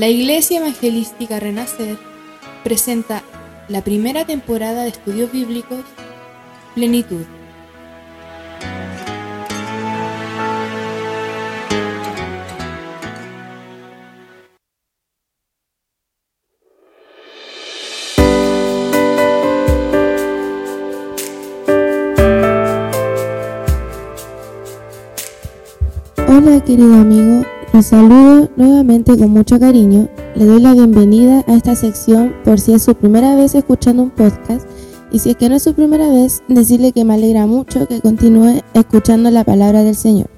La Iglesia Evangelística Renacer presenta la primera temporada de estudios bíblicos Plenitud. Hola querido amigo, los saludo nuevamente con mucho cariño. Le doy la bienvenida a esta sección por si es su primera vez escuchando un podcast y si es que no es su primera vez, decirle que me alegra mucho que continúe escuchando la palabra del Señor.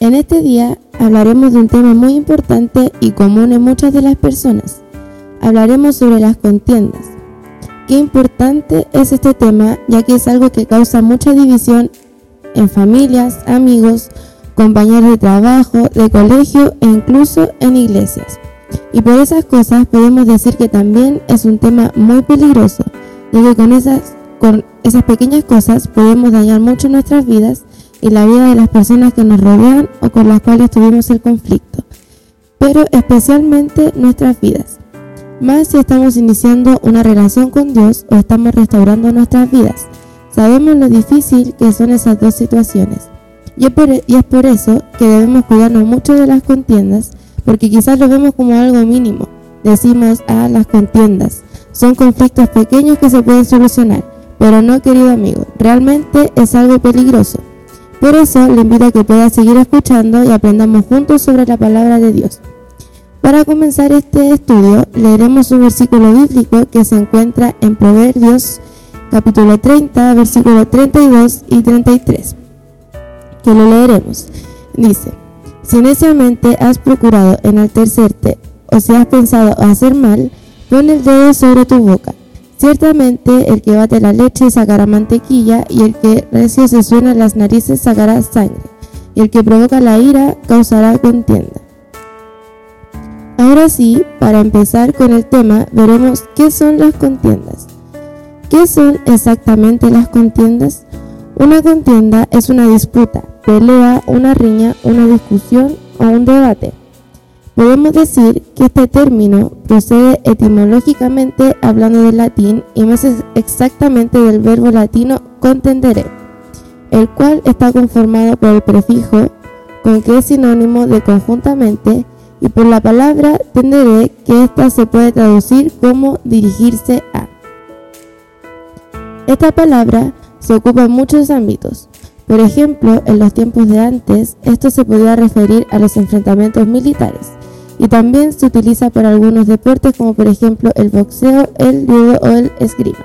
En este día hablaremos de un tema muy importante y común en muchas de las personas. Hablaremos sobre las contiendas. Qué importante es este tema ya que es algo que causa mucha división en familias, amigos, compañeros de trabajo, de colegio e incluso en iglesias. Y por esas cosas podemos decir que también es un tema muy peligroso, ya que con esas, con esas pequeñas cosas podemos dañar mucho nuestras vidas y la vida de las personas que nos rodean o con las cuales tuvimos el conflicto, pero especialmente nuestras vidas. Más si estamos iniciando una relación con Dios o estamos restaurando nuestras vidas. Sabemos lo difícil que son esas dos situaciones. Y es, por, eso que debemos cuidarnos mucho de las contiendas, porque quizás lo vemos como algo mínimo. Decimos, ah, las contiendas. Son conflictos pequeños que se pueden solucionar, pero no, querido amigo, realmente es algo peligroso. Por eso le invito a que pueda seguir escuchando y aprendamos juntos sobre la palabra de Dios. Para comenzar este estudio, leeremos un versículo bíblico que se encuentra en Proverbios capítulo 30, versículo 32 y 33 que lo leeremos. Dice, si neciamente has procurado enaltecerte o si has pensado hacer mal, pon el dedo sobre tu boca. Ciertamente el que bate la leche sacará mantequilla y el que recio se suena las narices sacará sangre y el que provoca la ira causará contienda. Ahora sí, para empezar con el tema, veremos qué son las contiendas. ¿Qué son exactamente las contiendas? Una contienda es una disputa, pelea, una riña, una discusión o un debate. Podemos decir que este término procede etimológicamente hablando del latín y más exactamente del verbo latino contendere, el cual está conformado por el prefijo con que es sinónimo de conjuntamente y por la palabra tenderé que ésta se puede traducir como dirigirse a. Esta palabra se ocupa en muchos ámbitos, por ejemplo, en los tiempos de antes, esto se podía referir a los enfrentamientos militares y también se utiliza para algunos deportes como por ejemplo el boxeo, el judo o el esgrima.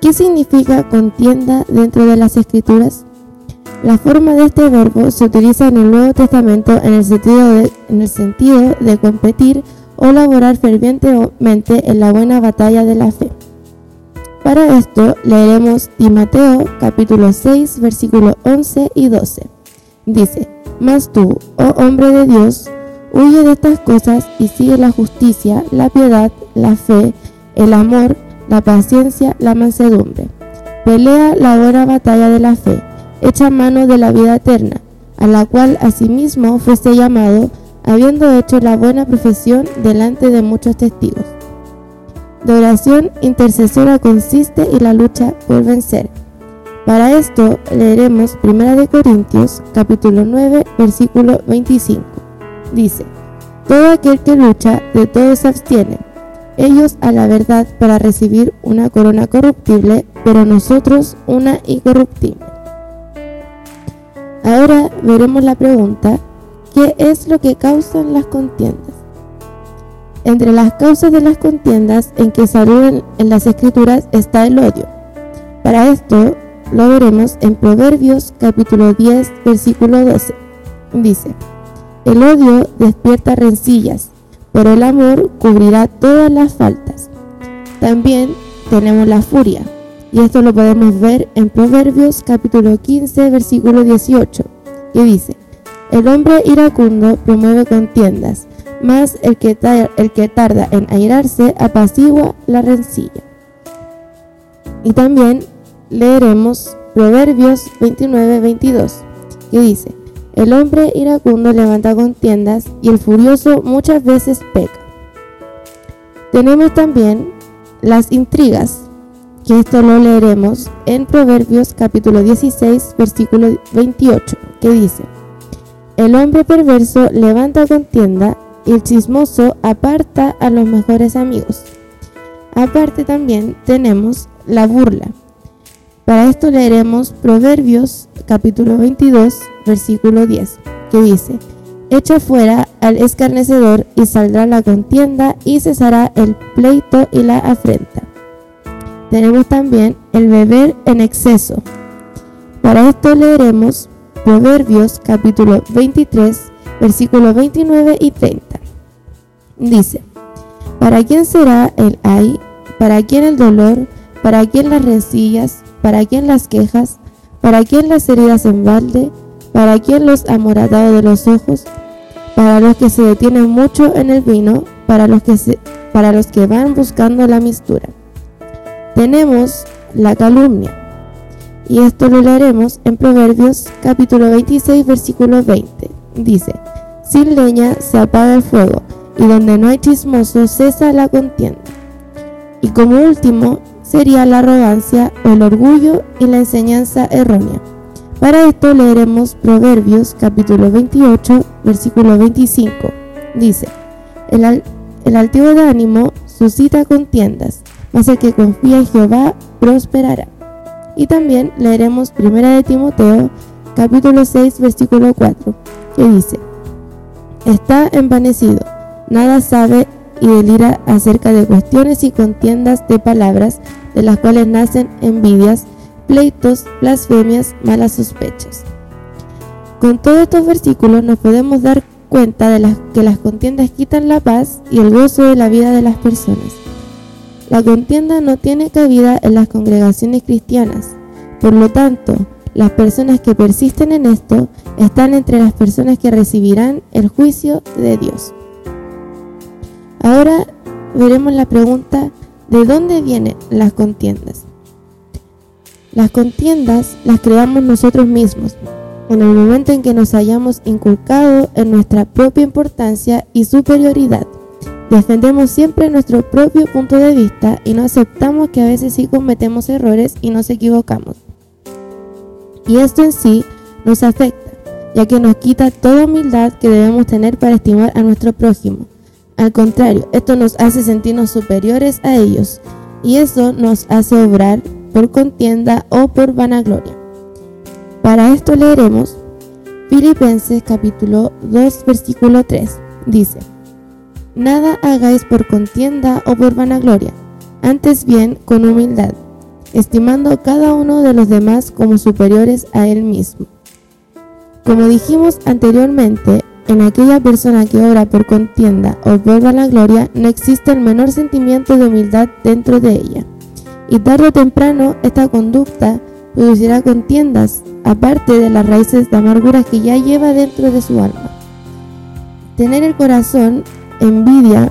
¿Qué significa contienda dentro de las escrituras? La forma de este verbo se utiliza en el Nuevo Testamento en el sentido de, en el sentido de competir o laborar fervientemente en la buena batalla de la fe. Para esto leeremos Timoteo capítulo 6 versículos 11 y 12. Dice, Mas tú, oh hombre de Dios, huye de estas cosas y sigue la justicia, la piedad, la fe, el amor, la paciencia, la mansedumbre. Pelea la buena batalla de la fe, echa mano de la vida eterna, a la cual asimismo fuese llamado, habiendo hecho la buena profesión delante de muchos testigos. De oración intercesora consiste en la lucha por vencer. Para esto leeremos 1 Corintios capítulo 9 versículo 25. Dice, Todo aquel que lucha de todos se abstiene, ellos a la verdad para recibir una corona corruptible, pero nosotros una incorruptible. Ahora veremos la pregunta, ¿qué es lo que causan las contiendas? Entre las causas de las contiendas en que saluden en las escrituras está el odio. Para esto lo veremos en Proverbios capítulo 10 versículo 12. Dice, el odio despierta rencillas, pero el amor cubrirá todas las faltas. También tenemos la furia, y esto lo podemos ver en Proverbios capítulo 15 versículo 18, que dice, el hombre iracundo promueve contiendas, más el que, el que tarda en airarse apacigua la rencilla. Y también leeremos Proverbios 29-22, que dice, El hombre iracundo levanta contiendas y el furioso muchas veces peca. Tenemos también las intrigas, que esto lo leeremos en Proverbios capítulo 16, versículo 28, que dice, El hombre perverso levanta contienda el chismoso aparta a los mejores amigos. Aparte también tenemos la burla. Para esto leeremos Proverbios capítulo 22, versículo 10, que dice, Echa fuera al escarnecedor y saldrá la contienda y cesará el pleito y la afrenta. Tenemos también el beber en exceso. Para esto leeremos Proverbios capítulo 23, versículos 29 y 30. Dice, ¿para quién será el ay? ¿Para quién el dolor? ¿Para quién las rencillas? ¿Para quién las quejas? ¿Para quién las heridas en balde? ¿Para quién los amoratados de los ojos? Para los que se detienen mucho en el vino, para los que, para los que van buscando la mistura. Tenemos la calumnia. Y esto lo leeremos en Proverbios capítulo 26, versículo 20. Dice, sin leña se apaga el fuego, y donde no hay chismoso cesa la contienda. Y como último sería la arrogancia el orgullo y la enseñanza errónea. Para esto leeremos Proverbios capítulo 28, versículo 25. Dice, el, altivo de ánimo suscita contiendas, mas el que confía en Jehová prosperará. Y también leeremos Primera de Timoteo capítulo 6, versículo 4, que dice, está envanecido, nada sabe y delira acerca de cuestiones y contiendas de palabras, de las cuales nacen envidias, pleitos, blasfemias, malas sospechas. Con todos estos versículos nos podemos dar cuenta de que las contiendas quitan la paz y el gozo de la vida de las personas. La contienda no tiene cabida en las congregaciones cristianas. Por lo tanto, las personas que persisten en esto están entre las personas que recibirán el juicio de Dios. Ahora veremos la pregunta, ¿de dónde vienen las contiendas? Las contiendas las creamos nosotros mismos, en el momento en que nos hayamos inculcado en nuestra propia importancia y superioridad. Defendemos siempre nuestro propio punto de vista y no aceptamos que a veces sí cometemos errores y nos equivocamos. Y esto en sí nos afecta, ya que nos quita toda humildad que debemos tener para estimar a nuestro prójimo. Al contrario, esto nos hace sentirnos superiores a ellos y eso nos hace obrar por contienda o por vanagloria. Para esto leeremos Filipenses capítulo 2 versículo 3. Dice, Nada hagáis por contienda o por vanagloria, antes bien con humildad, estimando cada uno de los demás como superiores a él mismo. Como dijimos anteriormente, en aquella persona que obra por contienda o por vanagloria no existe el menor sentimiento de humildad dentro de ella y tarde o temprano esta conducta producirá contiendas, aparte de las raíces de amargura que ya lleva dentro de su alma. Tener el corazón envidia,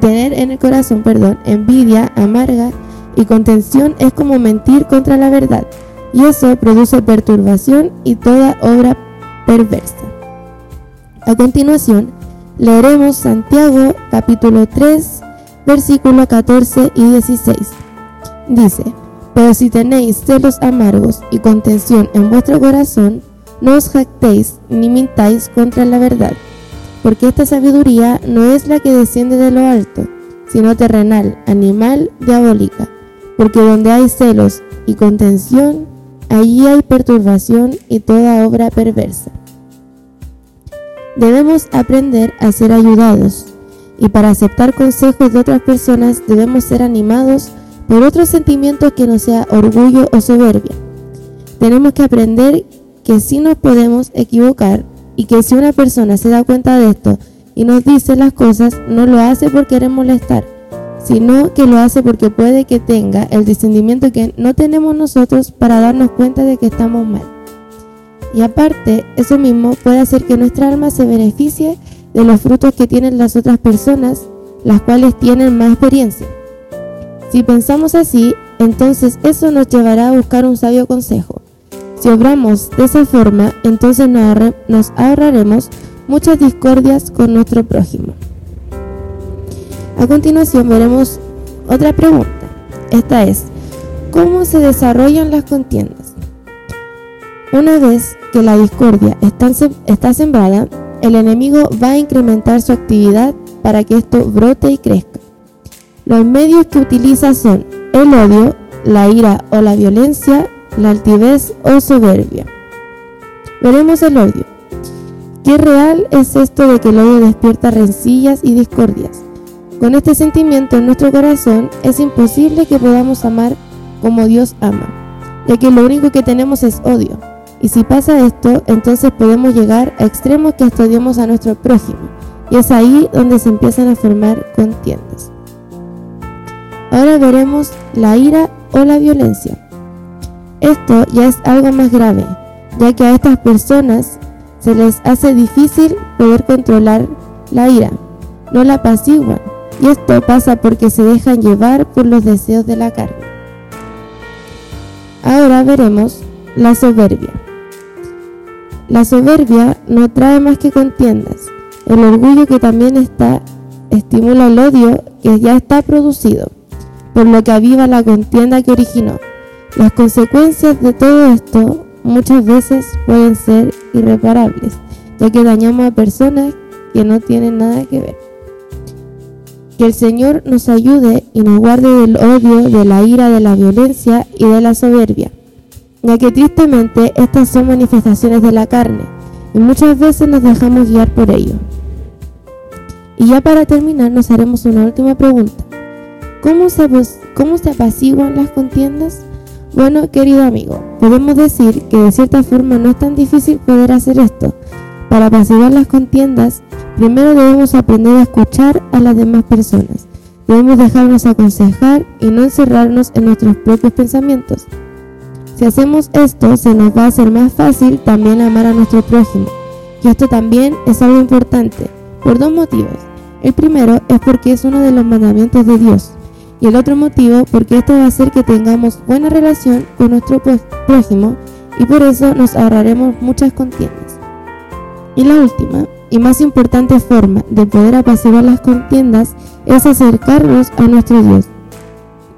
tener en el corazón, perdón, envidia amarga y contención es como mentir contra la verdad, y eso produce perturbación y toda obra perversa. A continuación, leeremos Santiago capítulo 3, versículo 14 y 16 Dice, pero si tenéis celos amargos y contención en vuestro corazón, no os jactéis ni mintáis contra la verdad, porque esta sabiduría no es la que desciende de lo alto, sino terrenal, animal, diabólica, porque donde hay celos y contención, allí hay perturbación y toda obra perversa. Debemos aprender a ser ayudados, y para aceptar consejos de otras personas debemos ser animados por otro sentimiento que no sea orgullo o soberbia. Tenemos que aprender que si nos podemos equivocar y que si una persona se da cuenta de esto y nos dice las cosas, no lo hace por querer molestar, sino que lo hace porque puede que tenga el discernimiento que no tenemos nosotros para darnos cuenta de que estamos mal. Y aparte, eso mismo puede hacer que nuestra alma se beneficie de los frutos que tienen las otras personas, las cuales tienen más experiencia. Si pensamos así, entonces eso nos llevará a buscar un sabio consejo. Si obramos de esa forma, entonces nos ahorraremos muchas discordias con nuestro prójimo. A continuación veremos otra pregunta. Esta es, ¿cómo se desarrollan las contiendas? Una vez que la discordia está, sembrada, el enemigo va a incrementar su actividad para que esto brote y crezca. Los medios que utiliza son el odio, la ira o la violencia, la altivez o soberbia. Veremos el odio. ¿Qué real es esto de que el odio despierta rencillas y discordias? Con este sentimiento en nuestro corazón es imposible que podamos amar como Dios ama, ya que lo único que tenemos es odio. Y si pasa esto, entonces podemos llegar a extremos que hasta a nuestro prójimo, y es ahí donde se empiezan a formar contiendas. Ahora veremos la ira o la violencia. Esto ya es algo más grave, ya que a estas personas se les hace difícil poder controlar la ira, no la apaciguan, y esto pasa porque se dejan llevar por los deseos de la carne. Ahora veremos la soberbia. La soberbia no trae más que contiendas. El orgullo que también está estimula el odio que ya está producido, por lo que aviva la contienda que originó. Las consecuencias de todo esto muchas veces pueden ser irreparables, ya que dañamos a personas que no tienen nada que ver. Que el Señor nos ayude y nos guarde del odio, de la ira, de la violencia y de la soberbia, ya que tristemente estas son manifestaciones de la carne y muchas veces nos dejamos guiar por ello. Y ya para terminar nos haremos una última pregunta. ¿Cómo se, cómo se apaciguan las contiendas? Bueno, querido amigo, podemos decir que de cierta forma no es tan difícil poder hacer esto. Para apaciguar las contiendas, Primero debemos aprender a escuchar a las demás personas. Debemos dejarnos aconsejar y no encerrarnos en nuestros propios pensamientos. Si hacemos esto, se nos va a hacer más fácil también amar a nuestro prójimo. Y esto también es algo importante, por dos motivos. El primero es porque es uno de los mandamientos de Dios. Y el otro motivo porque esto va a hacer que tengamos buena relación con nuestro prójimo y por eso nos ahorraremos muchas contiendas. Y la última y más importante forma de poder apaciguar las contiendas es acercarnos a nuestro Dios,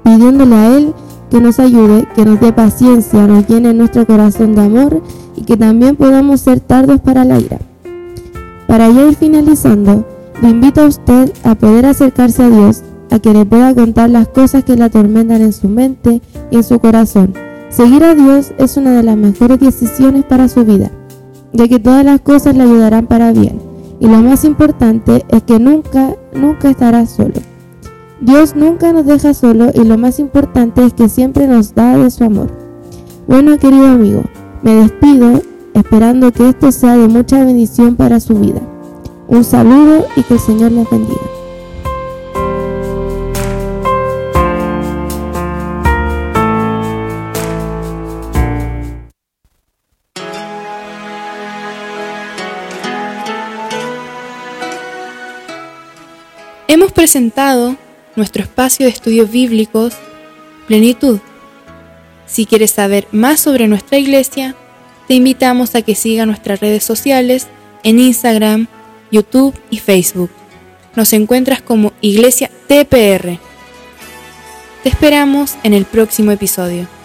pidiéndole a Él que nos ayude, que nos dé paciencia, nos llene nuestro corazón de amor y que también podamos ser tardos para la ira. Para ya ir finalizando, le invito a usted a poder acercarse a Dios, a que le pueda contar las cosas que le atormentan en su mente y en su corazón. Seguir a Dios es una de las mejores decisiones para su vida, ya que todas las cosas le ayudarán para bien. Y lo más importante es que nunca, nunca estará solo. Dios nunca nos deja solo y lo más importante es que siempre nos da de su amor. Bueno, querido amigo, me despido esperando que esto sea de mucha bendición para su vida. Un saludo y que el Señor les bendiga. Hemos presentado nuestro espacio de estudios bíblicos Plenitud. Si quieres saber más sobre nuestra iglesia, te invitamos a que sigas nuestras redes sociales en Instagram, YouTube y Facebook. Nos encuentras como Iglesia TPR. Te esperamos en el próximo episodio.